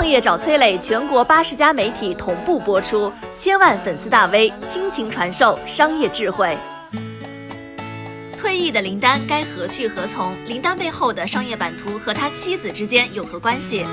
创业找崔磊，全国八十家媒体同步播出，千万粉丝大 V 倾情传授商业智慧。退役的林丹该何去何从？林丹背后的商业版图和他妻子之间有何关系？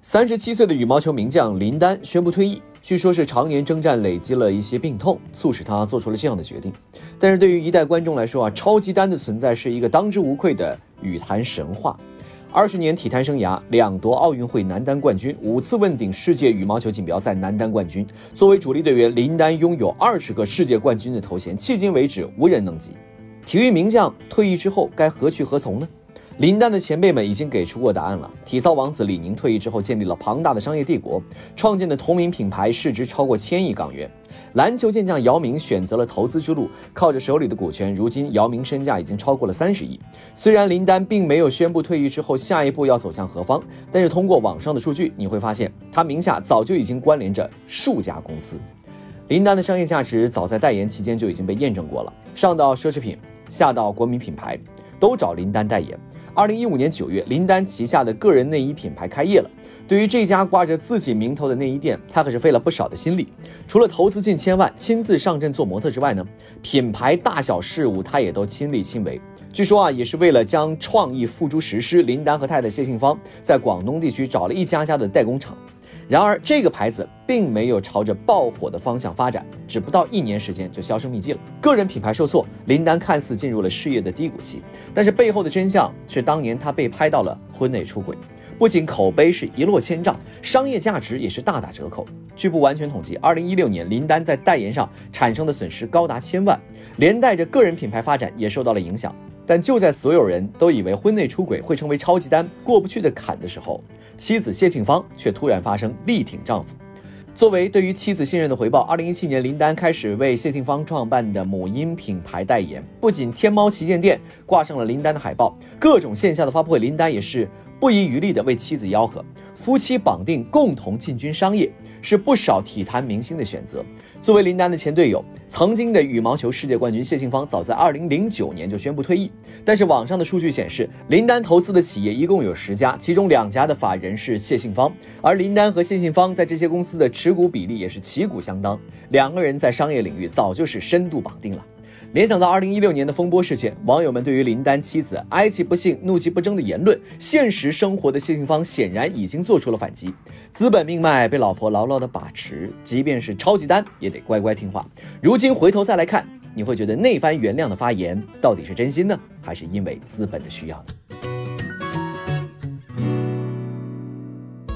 三十七岁的羽毛球名将林丹宣布退役，据说是常年征战累积了一些病痛，促使他做出了这样的决定。但是对于一代观众来说啊，超级丹的存在是一个当之无愧的羽坛神话。二十年体坛生涯，两夺奥运会男单冠军，五次问鼎世界羽毛球锦标赛男单冠军。作为主力队员，林丹拥有二十个世界冠军的头衔，迄今为止无人能及。体育名将退役之后该何去何从呢？林丹的前辈们已经给出过答案了。体操王子李宁退役之后，建立了庞大的商业帝国，创建的同名品牌市值超过千亿港元。篮球健将姚明选择了投资之路，靠着手里的股权，如今姚明身价已经超过了三十亿。虽然林丹并没有宣布退役之后下一步要走向何方，但是通过网上的数据，你会发现他名下早就已经关联着数家公司。林丹的商业价值早在代言期间就已经被验证过了，上到奢侈品，下到国民品牌，都找林丹代言。二零一五年九月，林丹旗下的个人内衣品牌开业了。对于这家挂着自己名头的内衣店，他可是费了不少的心力。除了投资近千万，亲自上阵做模特之外呢，品牌大小事务他也都亲力亲为。据说啊，也是为了将创意付诸实施，林丹和太太谢杏芳在广东地区找了一家家的代工厂。然而，这个牌子并没有朝着爆火的方向发展，只不到一年时间就销声匿迹了。个人品牌受挫，林丹看似进入了事业的低谷期，但是背后的真相是，当年他被拍到了婚内出轨，不仅口碑是一落千丈，商业价值也是大打折扣。据不完全统计，二零一六年林丹在代言上产生的损失高达千万，连带着个人品牌发展也受到了影响。但就在所有人都以为婚内出轨会成为超级单过不去的坎的时候，妻子谢杏芳却突然发声力挺丈夫。作为对于妻子信任的回报，二零一七年林丹开始为谢杏芳创办的母婴品牌代言，不仅天猫旗舰店挂上了林丹的海报，各种线下的发布会，林丹也是。不遗余力地为妻子吆喝，夫妻绑定，共同进军商业，是不少体坛明星的选择。作为林丹的前队友，曾经的羽毛球世界冠军谢杏芳，早在2009年就宣布退役。但是网上的数据显示，林丹投资的企业一共有十家，其中两家的法人是谢杏芳，而林丹和谢杏芳在这些公司的持股比例也是旗鼓相当，两个人在商业领域早就是深度绑定了。联想到二零一六年的风波事件，网友们对于林丹妻子哀其不幸、怒其不争的言论，现实生活的谢杏芳显然已经做出了反击。资本命脉被老婆牢牢的把持，即便是超级丹也得乖乖听话。如今回头再来看，你会觉得那番原谅的发言到底是真心呢，还是因为资本的需要呢？